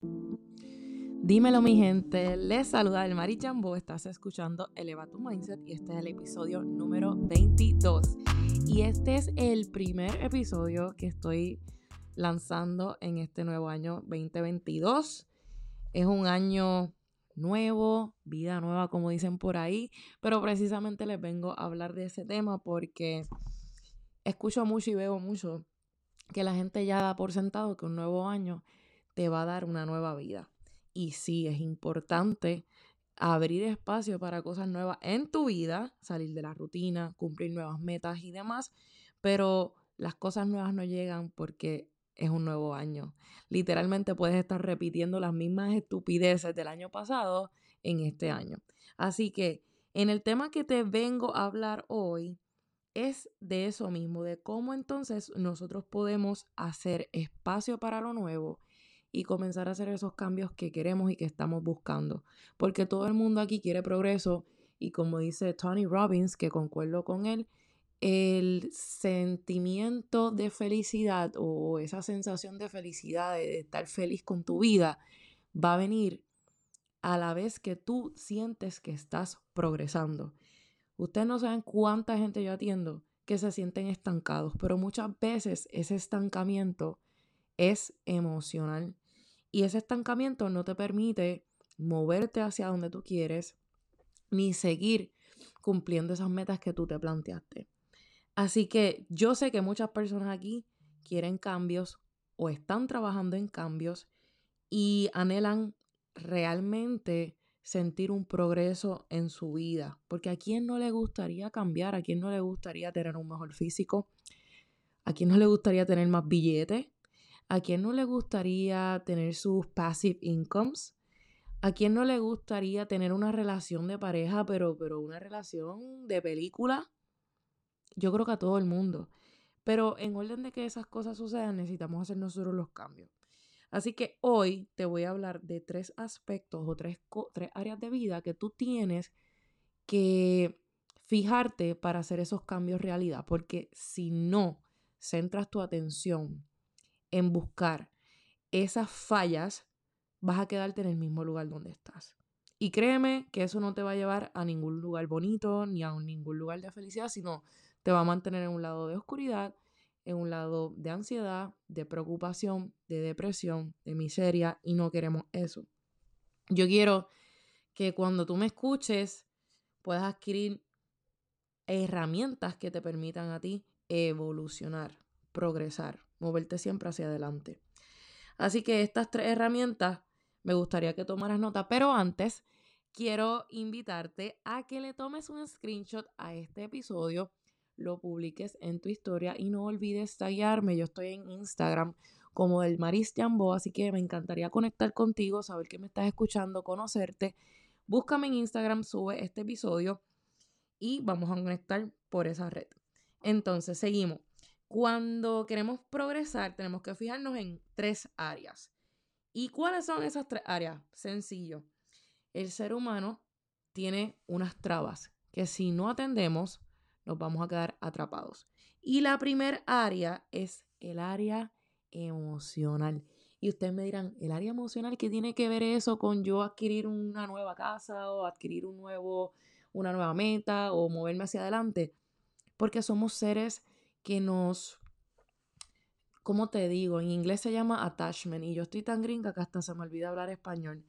Dímelo mi gente, les saluda el Mari Jambo, estás escuchando Eleva tu Mindset y este es el episodio número 22. Y este es el primer episodio que estoy lanzando en este nuevo año 2022. Es un año nuevo, vida nueva como dicen por ahí, pero precisamente les vengo a hablar de ese tema porque escucho mucho y veo mucho que la gente ya da por sentado que un nuevo año te va a dar una nueva vida. Y sí, es importante abrir espacio para cosas nuevas en tu vida, salir de la rutina, cumplir nuevas metas y demás, pero las cosas nuevas no llegan porque es un nuevo año. Literalmente puedes estar repitiendo las mismas estupideces del año pasado en este año. Así que en el tema que te vengo a hablar hoy es de eso mismo, de cómo entonces nosotros podemos hacer espacio para lo nuevo y comenzar a hacer esos cambios que queremos y que estamos buscando. Porque todo el mundo aquí quiere progreso y como dice Tony Robbins, que concuerdo con él, el sentimiento de felicidad o esa sensación de felicidad, de estar feliz con tu vida, va a venir a la vez que tú sientes que estás progresando. Ustedes no saben cuánta gente yo atiendo que se sienten estancados, pero muchas veces ese estancamiento es emocional y ese estancamiento no te permite moverte hacia donde tú quieres ni seguir cumpliendo esas metas que tú te planteaste. Así que yo sé que muchas personas aquí quieren cambios o están trabajando en cambios y anhelan realmente sentir un progreso en su vida. Porque a quién no le gustaría cambiar, a quién no le gustaría tener un mejor físico, a quién no le gustaría tener más billetes, a quién no le gustaría tener sus passive incomes, a quién no le gustaría tener una relación de pareja, pero, pero una relación de película yo creo que a todo el mundo. Pero en orden de que esas cosas sucedan, necesitamos hacer nosotros los cambios. Así que hoy te voy a hablar de tres aspectos o tres, tres áreas de vida que tú tienes que fijarte para hacer esos cambios realidad. Porque si no centras tu atención en buscar esas fallas, vas a quedarte en el mismo lugar donde estás. Y créeme que eso no te va a llevar a ningún lugar bonito ni a ningún lugar de felicidad, sino te va a mantener en un lado de oscuridad, en un lado de ansiedad, de preocupación, de depresión, de miseria y no queremos eso. Yo quiero que cuando tú me escuches puedas adquirir herramientas que te permitan a ti evolucionar, progresar, moverte siempre hacia adelante. Así que estas tres herramientas me gustaría que tomaras nota, pero antes quiero invitarte a que le tomes un screenshot a este episodio lo publiques en tu historia y no olvides tallarme. Yo estoy en Instagram como el Maris Jambo, así que me encantaría conectar contigo, saber que me estás escuchando, conocerte. Búscame en Instagram, sube este episodio y vamos a conectar por esa red. Entonces, seguimos. Cuando queremos progresar, tenemos que fijarnos en tres áreas. ¿Y cuáles son esas tres áreas? Sencillo. El ser humano tiene unas trabas que si no atendemos, nos vamos a quedar atrapados. Y la primer área es el área emocional. Y ustedes me dirán, ¿el área emocional qué tiene que ver eso con yo adquirir una nueva casa o adquirir un nuevo, una nueva meta o moverme hacia adelante? Porque somos seres que nos, ¿cómo te digo? En inglés se llama attachment y yo estoy tan gringa que hasta se me olvida hablar español.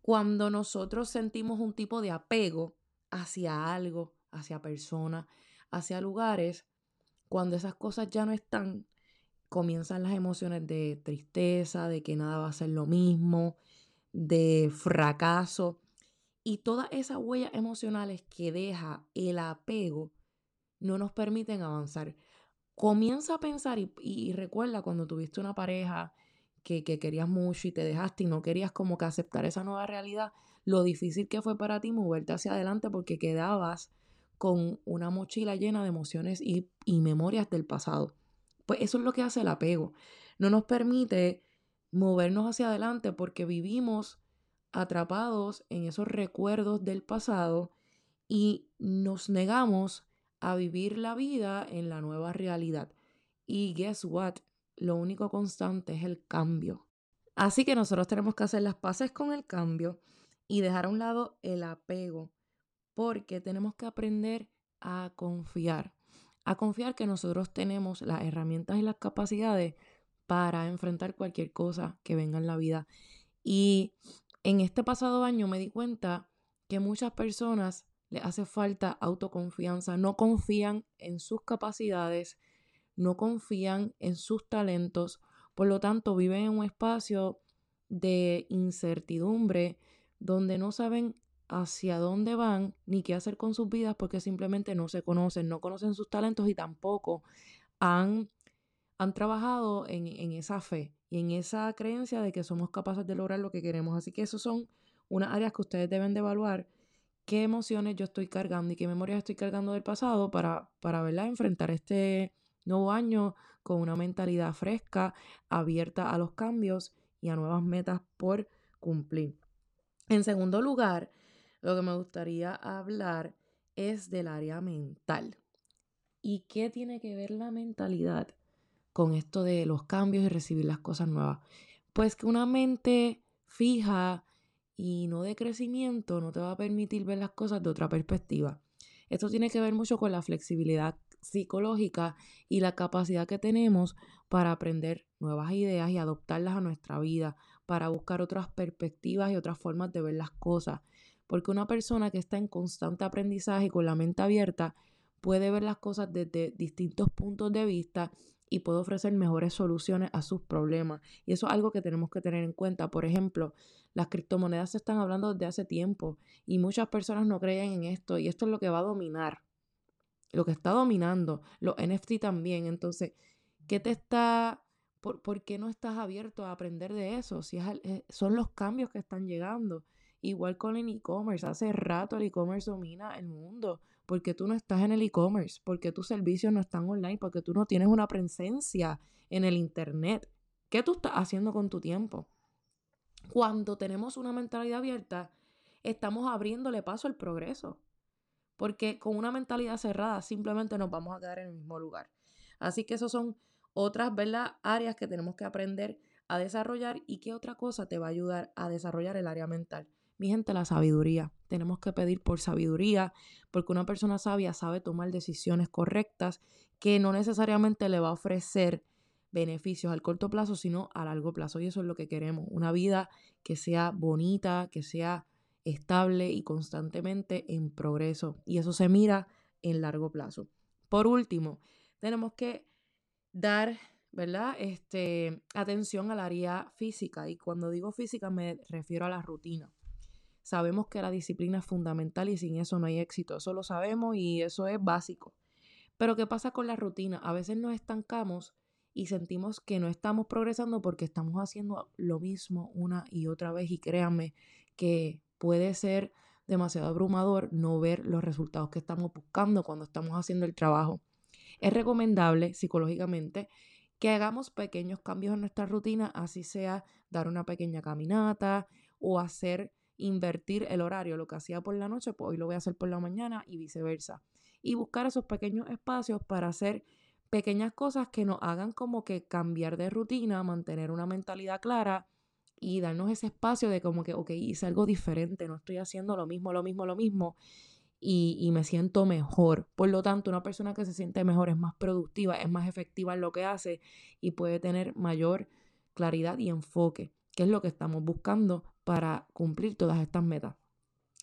Cuando nosotros sentimos un tipo de apego hacia algo, hacia personas, hacia lugares, cuando esas cosas ya no están, comienzan las emociones de tristeza, de que nada va a ser lo mismo, de fracaso. Y todas esas huellas emocionales que deja el apego no nos permiten avanzar. Comienza a pensar y, recuerda cuando tuviste una pareja que, que, querías mucho y te dejaste y no querías como que aceptar esa nueva realidad, lo difícil que fue para ti moverte hacia adelante porque quedabas con una mochila llena de emociones y, memorias del pasado. Pues eso es lo que hace el apego. No nos permite movernos hacia adelante porque vivimos atrapados en esos recuerdos del pasado y nos negamos a vivir la vida en la nueva realidad. Y guess what? Lo único constante es el cambio. Así que nosotros tenemos que hacer las paces con el cambio y dejar a un lado el apego, porque tenemos que aprender a confiar, a confiar que nosotros tenemos las herramientas y las capacidades para enfrentar cualquier cosa que venga en la vida. Y en este pasado año me di cuenta que muchas personas les hace falta autoconfianza, no confían en sus capacidades, no confían en sus talentos, por lo tanto viven en un espacio de incertidumbre donde no saben hacia dónde van ni qué hacer con sus vidas porque simplemente no se conocen, no conocen sus talentos y tampoco han, han trabajado en, en esa fe y en esa creencia de que somos capaces de lograr lo que queremos. Así que esos son unas áreas que ustedes deben de evaluar qué emociones yo estoy cargando y qué memorias estoy cargando del pasado para, para ¿verdad? enfrentar este nuevo año con una mentalidad fresca, abierta a los cambios y a nuevas metas por cumplir. En segundo lugar, lo que me gustaría hablar es del área mental. ¿Y qué tiene que ver la mentalidad con esto de los cambios y recibir las cosas nuevas? Pues que una mente fija y no de crecimiento no te va a permitir ver las cosas de otra perspectiva. Esto tiene que ver mucho con la flexibilidad psicológica y la capacidad que tenemos para aprender nuevas ideas y adoptarlas a nuestra vida, para buscar otras perspectivas y otras formas de ver las cosas. Porque una persona que está en constante aprendizaje y con la mente abierta puede ver las cosas desde distintos puntos de vista y puede ofrecer mejores soluciones a sus problemas. Y eso es algo que tenemos que tener en cuenta. Por ejemplo, las criptomonedas se están hablando desde hace tiempo y muchas personas no creen en esto y esto es lo que va a dominar. Lo que está dominando, los NFT también. Entonces, ¿qué te está... ¿Por, por qué no estás abierto a aprender de eso? Si es, eh, son los cambios que están llegando. Igual con el e-commerce. Hace rato el e-commerce domina el mundo porque tú no estás en el e-commerce, porque tus servicios no están online, porque tú no tienes una presencia en el Internet. ¿Qué tú estás haciendo con tu tiempo? Cuando tenemos una mentalidad abierta, estamos abriéndole paso al progreso. Porque con una mentalidad cerrada simplemente nos vamos a quedar en el mismo lugar. Así que esas son otras áreas que tenemos que aprender a desarrollar y qué otra cosa te va a ayudar a desarrollar el área mental. Mi gente, la sabiduría. Tenemos que pedir por sabiduría, porque una persona sabia sabe tomar decisiones correctas que no necesariamente le va a ofrecer beneficios al corto plazo, sino a largo plazo. Y eso es lo que queremos. Una vida que sea bonita, que sea estable y constantemente en progreso. Y eso se mira en largo plazo. Por último, tenemos que dar, ¿verdad? Este, atención al área física. Y cuando digo física me refiero a la rutina. Sabemos que la disciplina es fundamental y sin eso no hay éxito. Eso lo sabemos y eso es básico. Pero ¿qué pasa con la rutina? A veces nos estancamos y sentimos que no estamos progresando porque estamos haciendo lo mismo una y otra vez y créanme que puede ser demasiado abrumador no ver los resultados que estamos buscando cuando estamos haciendo el trabajo. Es recomendable psicológicamente que hagamos pequeños cambios en nuestra rutina, así sea dar una pequeña caminata o hacer invertir el horario, lo que hacía por la noche, pues hoy lo voy a hacer por la mañana y viceversa. Y buscar esos pequeños espacios para hacer pequeñas cosas que nos hagan como que cambiar de rutina, mantener una mentalidad clara y darnos ese espacio de como que, ok, hice algo diferente, no estoy haciendo lo mismo, lo mismo, lo mismo y, y me siento mejor. Por lo tanto, una persona que se siente mejor es más productiva, es más efectiva en lo que hace y puede tener mayor claridad y enfoque, que es lo que estamos buscando para cumplir todas estas metas.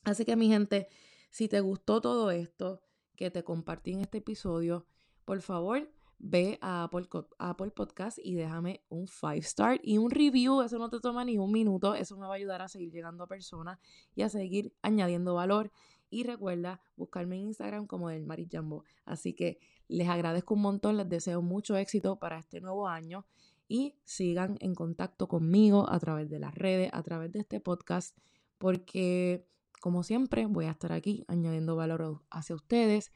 Así que mi gente, si te gustó todo esto que te compartí en este episodio, por favor ve a Apple, Apple Podcast y déjame un 5 star y un review. Eso no te toma ni un minuto. Eso me va a ayudar a seguir llegando a personas y a seguir añadiendo valor. Y recuerda buscarme en Instagram como del Mari Jambo. Así que les agradezco un montón, les deseo mucho éxito para este nuevo año y sigan en contacto conmigo a través de las redes, a través de este podcast, porque como siempre voy a estar aquí añadiendo valor hacia ustedes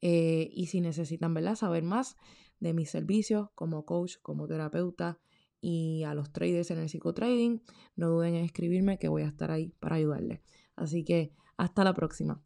eh, y si necesitan ¿verdad? saber más de mis servicios como coach, como terapeuta y a los traders en el psicotrading, no duden en escribirme que voy a estar ahí para ayudarles. Así que hasta la próxima.